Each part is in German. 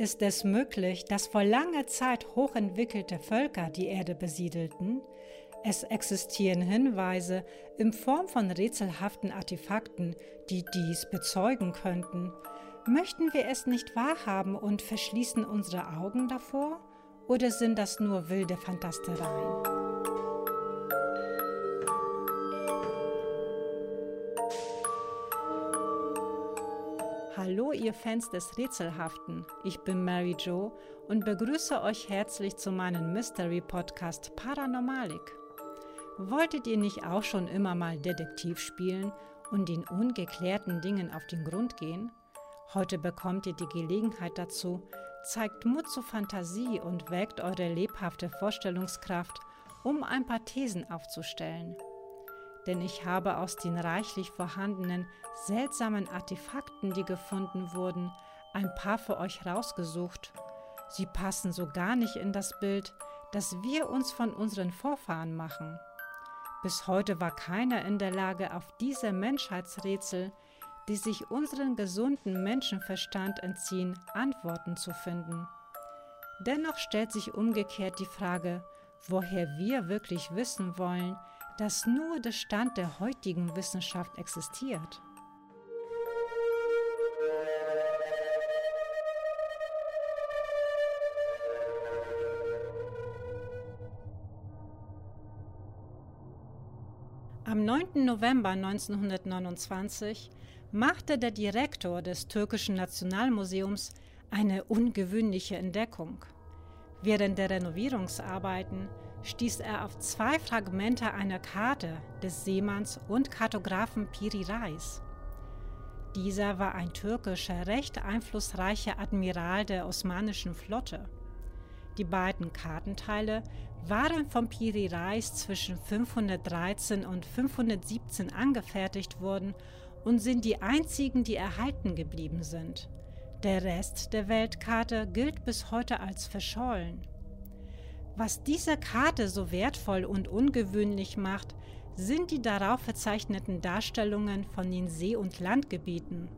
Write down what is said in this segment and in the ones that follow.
Ist es möglich, dass vor langer Zeit hochentwickelte Völker die Erde besiedelten? Es existieren Hinweise in Form von rätselhaften Artefakten, die dies bezeugen könnten. Möchten wir es nicht wahrhaben und verschließen unsere Augen davor? Oder sind das nur wilde Fantastereien? Hallo ihr Fans des Rätselhaften, ich bin Mary Jo und begrüße euch herzlich zu meinem Mystery Podcast Paranormalik. Wolltet ihr nicht auch schon immer mal Detektiv spielen und den ungeklärten Dingen auf den Grund gehen? Heute bekommt ihr die Gelegenheit dazu, zeigt Mut zur Fantasie und weckt eure lebhafte Vorstellungskraft, um ein paar Thesen aufzustellen. Denn ich habe aus den reichlich vorhandenen seltsamen Artefakten, die gefunden wurden, ein paar für euch rausgesucht. Sie passen so gar nicht in das Bild, das wir uns von unseren Vorfahren machen. Bis heute war keiner in der Lage, auf diese Menschheitsrätsel, die sich unseren gesunden Menschenverstand entziehen, Antworten zu finden. Dennoch stellt sich umgekehrt die Frage, woher wir wirklich wissen wollen, dass nur der Stand der heutigen Wissenschaft existiert. Am 9. November 1929 machte der Direktor des türkischen Nationalmuseums eine ungewöhnliche Entdeckung. Während der Renovierungsarbeiten stieß er auf zwei Fragmente einer Karte des Seemanns und Kartografen Piri Reis. Dieser war ein türkischer, recht einflussreicher Admiral der osmanischen Flotte. Die beiden Kartenteile waren von Piri Reis zwischen 513 und 517 angefertigt worden und sind die einzigen, die erhalten geblieben sind. Der Rest der Weltkarte gilt bis heute als verschollen. Was diese Karte so wertvoll und ungewöhnlich macht, sind die darauf verzeichneten Darstellungen von den See- und Landgebieten.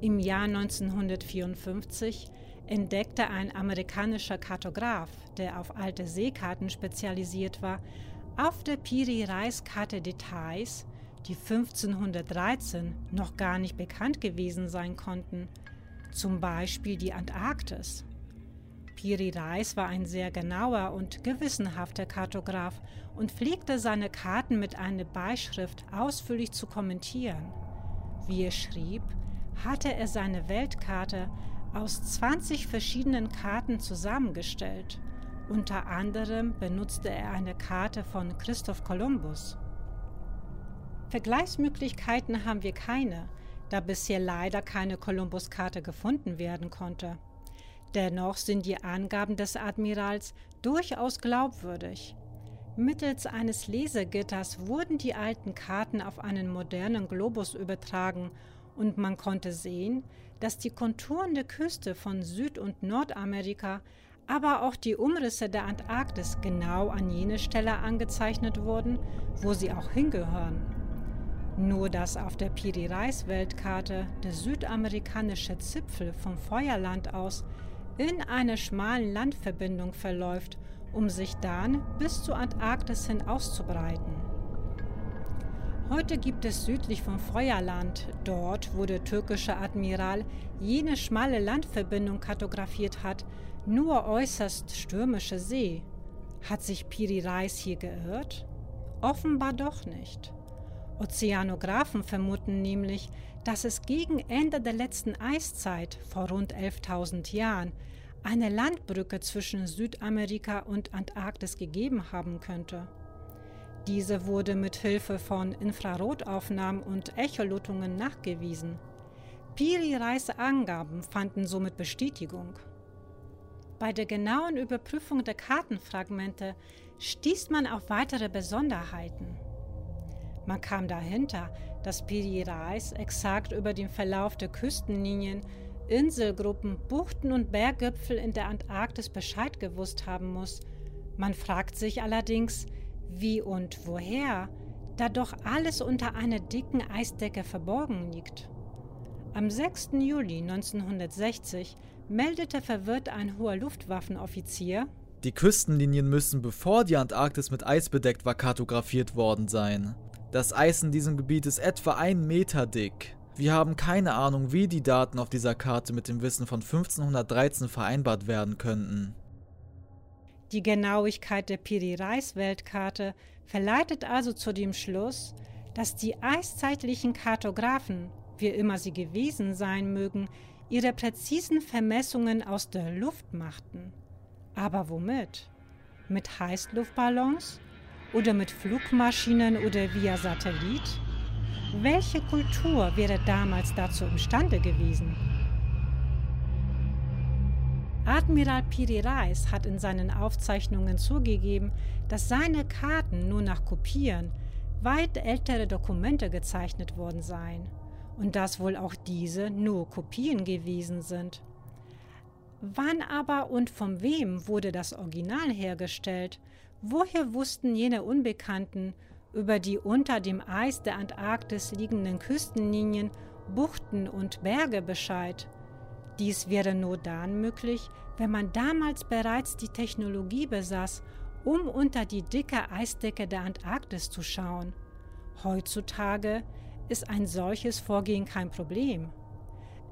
Im Jahr 1954 entdeckte ein amerikanischer Kartograf, der auf alte Seekarten spezialisiert war, auf der Piri-Reis-Karte Details, die 1513 noch gar nicht bekannt gewesen sein konnten, zum Beispiel die Antarktis. Piri Reis war ein sehr genauer und gewissenhafter Kartograf und pflegte seine Karten mit einer Beischrift ausführlich zu kommentieren. Wie er schrieb, hatte er seine Weltkarte aus 20 verschiedenen Karten zusammengestellt. Unter anderem benutzte er eine Karte von Christoph Kolumbus. Vergleichsmöglichkeiten haben wir keine, da bisher leider keine Kolumbus-Karte gefunden werden konnte. Dennoch sind die Angaben des Admirals durchaus glaubwürdig. Mittels eines Lesegitters wurden die alten Karten auf einen modernen Globus übertragen und man konnte sehen, dass die Konturen der Küste von Süd- und Nordamerika, aber auch die Umrisse der Antarktis genau an jene Stelle angezeichnet wurden, wo sie auch hingehören. Nur dass auf der Piri-Reis-Weltkarte der südamerikanische Zipfel vom Feuerland aus in einer schmalen Landverbindung verläuft, um sich dann bis zur Antarktis hin auszubreiten. Heute gibt es südlich vom Feuerland, dort wo der türkische Admiral jene schmale Landverbindung kartografiert hat, nur äußerst stürmische See. Hat sich Piri Reis hier geirrt? Offenbar doch nicht. Ozeanographen vermuten nämlich, dass es gegen Ende der letzten Eiszeit vor rund 11.000 Jahren eine Landbrücke zwischen Südamerika und Antarktis gegeben haben könnte. Diese wurde mit Hilfe von Infrarotaufnahmen und Echolotungen nachgewiesen. Piri-Reis Angaben fanden somit Bestätigung. Bei der genauen Überprüfung der Kartenfragmente stieß man auf weitere Besonderheiten. Man kam dahinter, dass Piri-Reis exakt über den Verlauf der Küstenlinien, Inselgruppen, Buchten und Berggipfel in der Antarktis Bescheid gewusst haben muss. Man fragt sich allerdings, wie und woher, da doch alles unter einer dicken Eisdecke verborgen liegt. Am 6. Juli 1960 meldete verwirrt ein hoher Luftwaffenoffizier, die Küstenlinien müssen, bevor die Antarktis mit Eis bedeckt war, kartografiert worden sein. Das Eis in diesem Gebiet ist etwa ein Meter dick. Wir haben keine Ahnung, wie die Daten auf dieser Karte mit dem Wissen von 1513 vereinbart werden könnten. Die Genauigkeit der Piri-Reis-Weltkarte verleitet also zu dem Schluss, dass die eiszeitlichen Kartografen, wie immer sie gewesen sein mögen, ihre präzisen Vermessungen aus der Luft machten. Aber womit? Mit Heißluftballons? Oder mit Flugmaschinen oder via Satellit? Welche Kultur wäre damals dazu imstande gewesen? Admiral Piri Reis hat in seinen Aufzeichnungen zugegeben, dass seine Karten nur nach Kopieren weit ältere Dokumente gezeichnet worden seien und dass wohl auch diese nur Kopien gewesen sind. Wann aber und von wem wurde das Original hergestellt? Woher wussten jene Unbekannten über die unter dem Eis der Antarktis liegenden Küstenlinien, Buchten und Berge Bescheid? Dies wäre nur dann möglich, wenn man damals bereits die Technologie besaß, um unter die dicke Eisdecke der Antarktis zu schauen. Heutzutage ist ein solches Vorgehen kein Problem.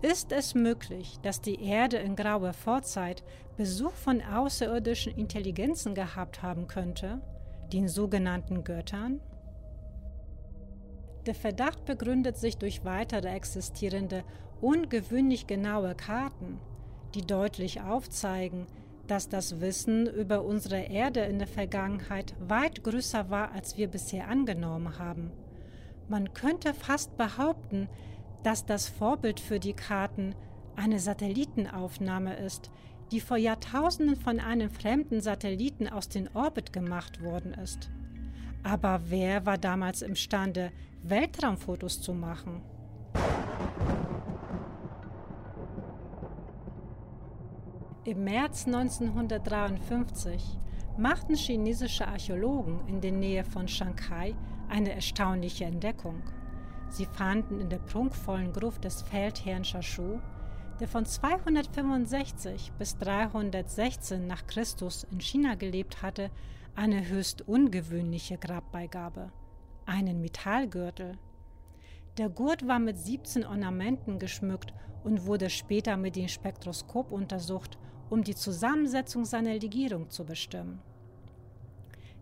Ist es möglich, dass die Erde in grauer Vorzeit Besuch von außerirdischen Intelligenzen gehabt haben könnte, den sogenannten Göttern? Der Verdacht begründet sich durch weitere existierende ungewöhnlich genaue Karten, die deutlich aufzeigen, dass das Wissen über unsere Erde in der Vergangenheit weit größer war, als wir bisher angenommen haben. Man könnte fast behaupten, dass das Vorbild für die Karten eine Satellitenaufnahme ist, die vor Jahrtausenden von einem fremden Satelliten aus dem Orbit gemacht worden ist. Aber wer war damals imstande, Weltraumfotos zu machen? Im März 1953 machten chinesische Archäologen in der Nähe von Shanghai eine erstaunliche Entdeckung. Sie fanden in der prunkvollen Gruft des Feldherrn Shashu, der von 265 bis 316 nach Christus in China gelebt hatte, eine höchst ungewöhnliche Grabbeigabe, einen Metallgürtel. Der Gurt war mit 17 Ornamenten geschmückt und wurde später mit dem Spektroskop untersucht um die Zusammensetzung seiner Legierung zu bestimmen.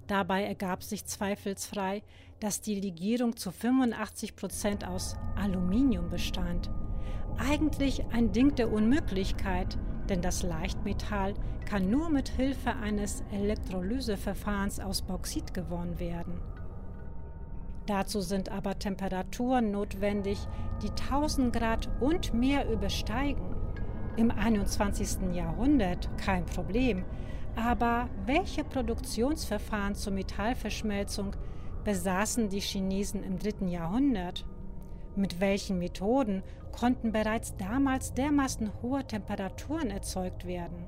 Dabei ergab sich zweifelsfrei, dass die Legierung zu 85 Prozent aus Aluminium bestand. Eigentlich ein Ding der Unmöglichkeit, denn das Leichtmetall kann nur mit Hilfe eines Elektrolyseverfahrens aus Bauxit gewonnen werden. Dazu sind aber Temperaturen notwendig, die 1000 Grad und mehr übersteigen. Im 21. Jahrhundert kein Problem, aber welche Produktionsverfahren zur Metallverschmelzung besaßen die Chinesen im 3. Jahrhundert? Mit welchen Methoden konnten bereits damals dermaßen hohe Temperaturen erzeugt werden?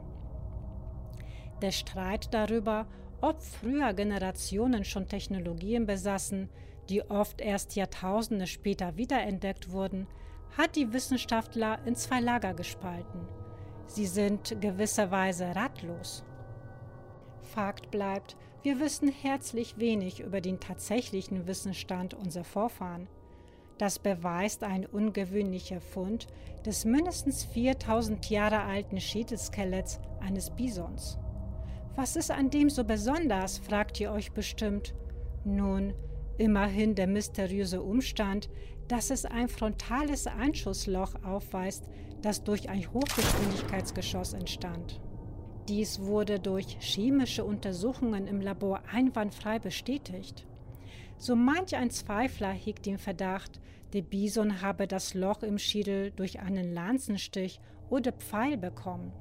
Der Streit darüber, ob früher Generationen schon Technologien besaßen, die oft erst Jahrtausende später wiederentdeckt wurden, hat die Wissenschaftler in zwei Lager gespalten. Sie sind gewisserweise ratlos. Fakt bleibt, wir wissen herzlich wenig über den tatsächlichen Wissensstand unserer Vorfahren. Das beweist ein ungewöhnlicher Fund des mindestens 4000 Jahre alten Schädelskeletts eines Bisons. Was ist an dem so besonders, fragt ihr euch bestimmt. Nun, immerhin der mysteriöse Umstand, dass es ein frontales Einschussloch aufweist, das durch ein Hochgeschwindigkeitsgeschoss entstand. Dies wurde durch chemische Untersuchungen im Labor einwandfrei bestätigt. So manch ein Zweifler hegt den Verdacht, der Bison habe das Loch im Schädel durch einen Lanzenstich oder Pfeil bekommen.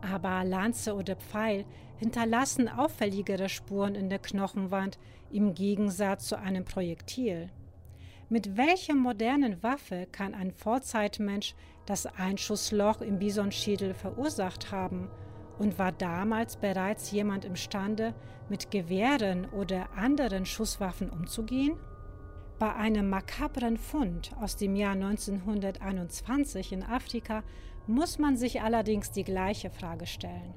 Aber Lanze oder Pfeil hinterlassen auffälligere Spuren in der Knochenwand im Gegensatz zu einem Projektil. Mit welcher modernen Waffe kann ein Vorzeitmensch das Einschussloch im Bisonschädel verursacht haben? Und war damals bereits jemand imstande, mit Gewehren oder anderen Schusswaffen umzugehen? Bei einem makabren Fund aus dem Jahr 1921 in Afrika muss man sich allerdings die gleiche Frage stellen.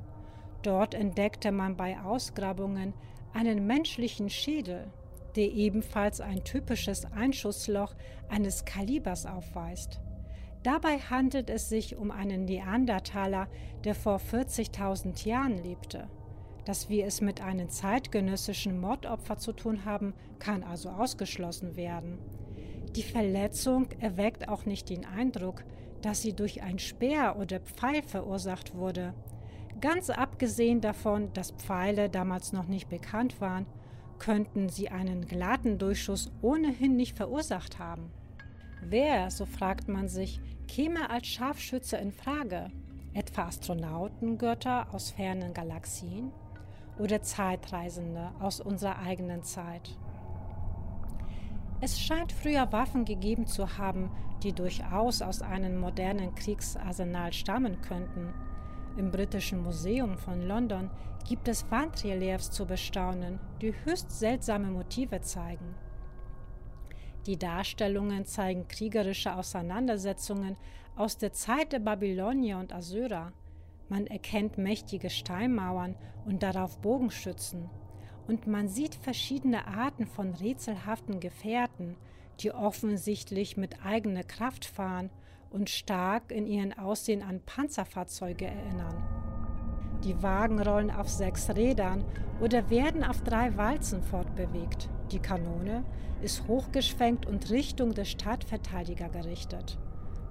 Dort entdeckte man bei Ausgrabungen einen menschlichen Schädel, der ebenfalls ein typisches Einschussloch eines Kalibers aufweist. Dabei handelt es sich um einen Neandertaler, der vor 40.000 Jahren lebte. Dass wir es mit einem zeitgenössischen Mordopfer zu tun haben, kann also ausgeschlossen werden. Die Verletzung erweckt auch nicht den Eindruck, dass sie durch ein Speer oder Pfeil verursacht wurde. Ganz abgesehen davon, dass Pfeile damals noch nicht bekannt waren, könnten sie einen glatten Durchschuss ohnehin nicht verursacht haben. Wer, so fragt man sich, käme als Scharfschütze in Frage? Etwa Astronautengötter aus fernen Galaxien? oder Zeitreisende aus unserer eigenen Zeit. Es scheint früher Waffen gegeben zu haben, die durchaus aus einem modernen Kriegsarsenal stammen könnten. Im Britischen Museum von London gibt es Wandreliefs zu bestaunen, die höchst seltsame Motive zeigen. Die Darstellungen zeigen kriegerische Auseinandersetzungen aus der Zeit der Babylonier und Assyrer. Man erkennt mächtige Steinmauern und darauf Bogenschützen. Und man sieht verschiedene Arten von rätselhaften Gefährten, die offensichtlich mit eigener Kraft fahren und stark in ihren Aussehen an Panzerfahrzeuge erinnern. Die Wagen rollen auf sechs Rädern oder werden auf drei Walzen fortbewegt. Die Kanone ist hochgeschwenkt und Richtung der Stadtverteidiger gerichtet.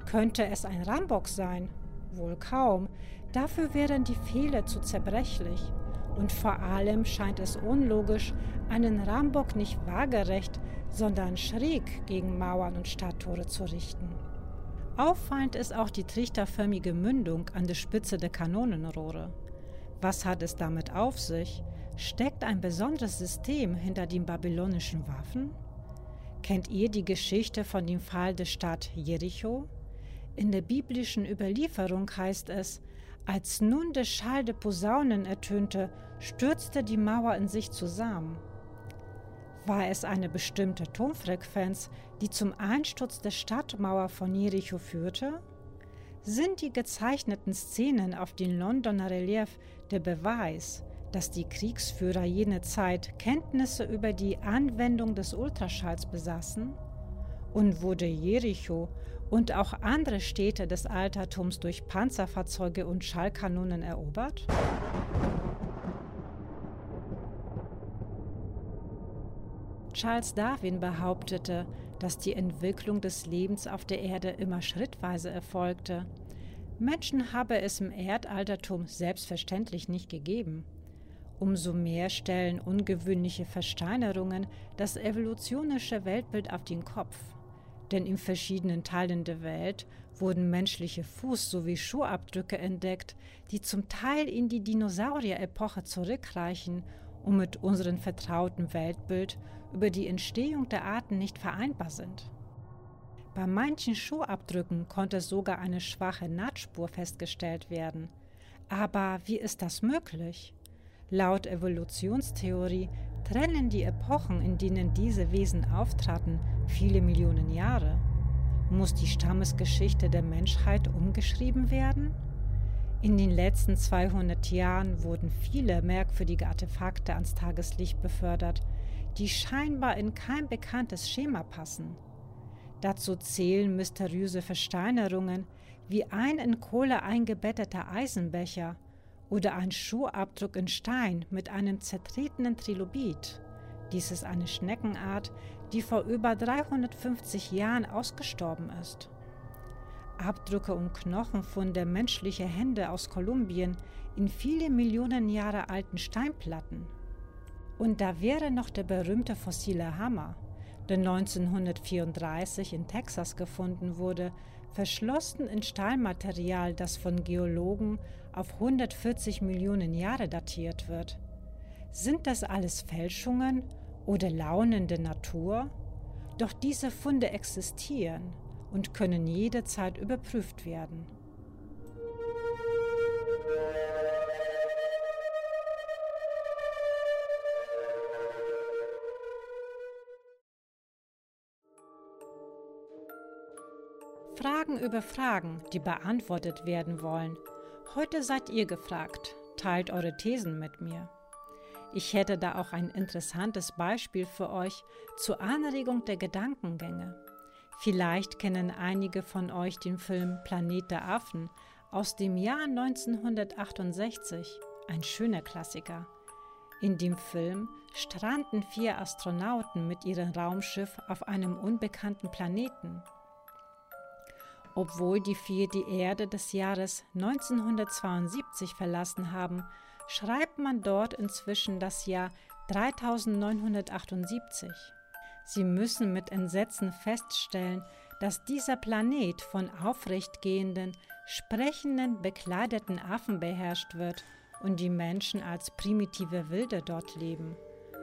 Könnte es ein Rambock sein? Wohl kaum, Dafür wären die Fehler zu zerbrechlich. Und vor allem scheint es unlogisch, einen Rambock nicht waagerecht, sondern schräg gegen Mauern und Stadttore zu richten. Auffallend ist auch die trichterförmige Mündung an der Spitze der Kanonenrohre. Was hat es damit auf sich? Steckt ein besonderes System hinter den babylonischen Waffen? Kennt ihr die Geschichte von dem Fall der Stadt Jericho? In der biblischen Überlieferung heißt es, als nun der Schall der Posaunen ertönte, stürzte die Mauer in sich zusammen. War es eine bestimmte Tonfrequenz, die zum Einsturz der Stadtmauer von Jericho führte? Sind die gezeichneten Szenen auf dem Londoner Relief der Beweis, dass die Kriegsführer jener Zeit Kenntnisse über die Anwendung des Ultraschalls besaßen? Und wurde Jericho und auch andere Städte des Altertums durch Panzerfahrzeuge und Schallkanonen erobert? Charles Darwin behauptete, dass die Entwicklung des Lebens auf der Erde immer schrittweise erfolgte. Menschen habe es im Erdaltertum selbstverständlich nicht gegeben. Umso mehr stellen ungewöhnliche Versteinerungen das evolutionische Weltbild auf den Kopf denn in verschiedenen Teilen der Welt wurden menschliche Fuß- sowie Schuhabdrücke entdeckt, die zum Teil in die Dinosaurier-Epoche zurückreichen und mit unserem vertrauten Weltbild über die Entstehung der Arten nicht vereinbar sind. Bei manchen Schuhabdrücken konnte sogar eine schwache Nahtspur festgestellt werden. Aber wie ist das möglich? Laut Evolutionstheorie trennen die Epochen, in denen diese Wesen auftraten, viele Millionen Jahre. Muss die Stammesgeschichte der Menschheit umgeschrieben werden? In den letzten 200 Jahren wurden viele merkwürdige Artefakte ans Tageslicht befördert, die scheinbar in kein bekanntes Schema passen. Dazu zählen mysteriöse Versteinerungen wie ein in Kohle eingebetteter Eisenbecher oder ein Schuhabdruck in Stein mit einem zertretenen Trilobit. Dies ist eine Schneckenart, die vor über 350 Jahren ausgestorben ist. Abdrücke und Knochenfunde menschlicher Hände aus Kolumbien in viele Millionen Jahre alten Steinplatten. Und da wäre noch der berühmte fossile Hammer, der 1934 in Texas gefunden wurde, verschlossen in Stahlmaterial, das von Geologen auf 140 Millionen Jahre datiert wird. Sind das alles Fälschungen oder Launen der Natur? Doch diese Funde existieren und können jederzeit überprüft werden. Fragen über Fragen, die beantwortet werden wollen. Heute seid ihr gefragt. Teilt eure Thesen mit mir. Ich hätte da auch ein interessantes Beispiel für euch zur Anregung der Gedankengänge. Vielleicht kennen einige von euch den Film Planet der Affen aus dem Jahr 1968, ein schöner Klassiker. In dem Film stranden vier Astronauten mit ihrem Raumschiff auf einem unbekannten Planeten. Obwohl die vier die Erde des Jahres 1972 verlassen haben, schreibt man dort inzwischen das Jahr 3978. Sie müssen mit Entsetzen feststellen, dass dieser Planet von aufrechtgehenden, sprechenden, bekleideten Affen beherrscht wird und die Menschen als primitive Wilde dort leben.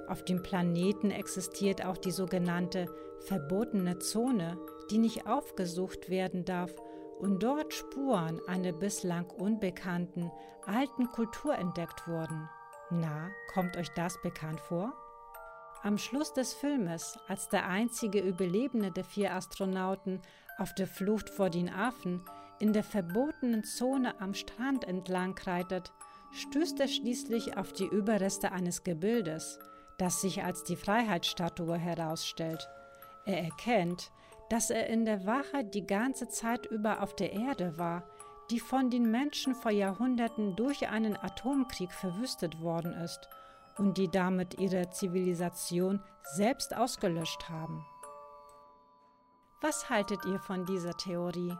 Auf dem Planeten existiert auch die sogenannte verbotene Zone, die nicht aufgesucht werden darf und dort Spuren einer bislang unbekannten alten Kultur entdeckt wurden. Na, kommt euch das bekannt vor? Am Schluss des Filmes, als der einzige Überlebende der vier Astronauten auf der Flucht vor den Affen in der verbotenen Zone am Strand entlang reitet, stößt er schließlich auf die Überreste eines Gebildes, das sich als die Freiheitsstatue herausstellt. Er erkennt, dass er in der Wache die ganze Zeit über auf der Erde war, die von den Menschen vor Jahrhunderten durch einen Atomkrieg verwüstet worden ist und die damit ihre Zivilisation selbst ausgelöscht haben. Was haltet ihr von dieser Theorie?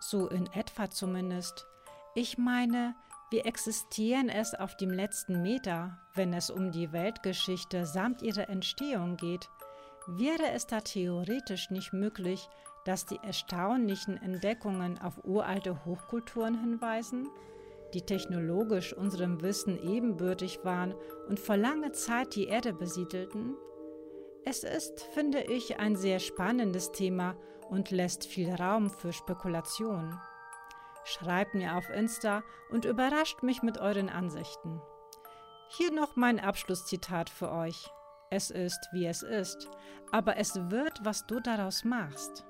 So in etwa zumindest. Ich meine, wir existieren erst auf dem letzten Meter, wenn es um die Weltgeschichte samt ihrer Entstehung geht. Wäre es da theoretisch nicht möglich, dass die erstaunlichen Entdeckungen auf uralte Hochkulturen hinweisen? die technologisch unserem Wissen ebenbürtig waren und vor langer Zeit die Erde besiedelten? Es ist, finde ich, ein sehr spannendes Thema und lässt viel Raum für Spekulation. Schreibt mir auf Insta und überrascht mich mit euren Ansichten. Hier noch mein Abschlusszitat für euch. Es ist, wie es ist, aber es wird, was du daraus machst.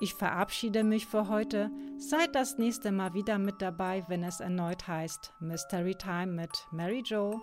Ich verabschiede mich für heute. Seid das nächste Mal wieder mit dabei, wenn es erneut heißt Mystery Time mit Mary Jo.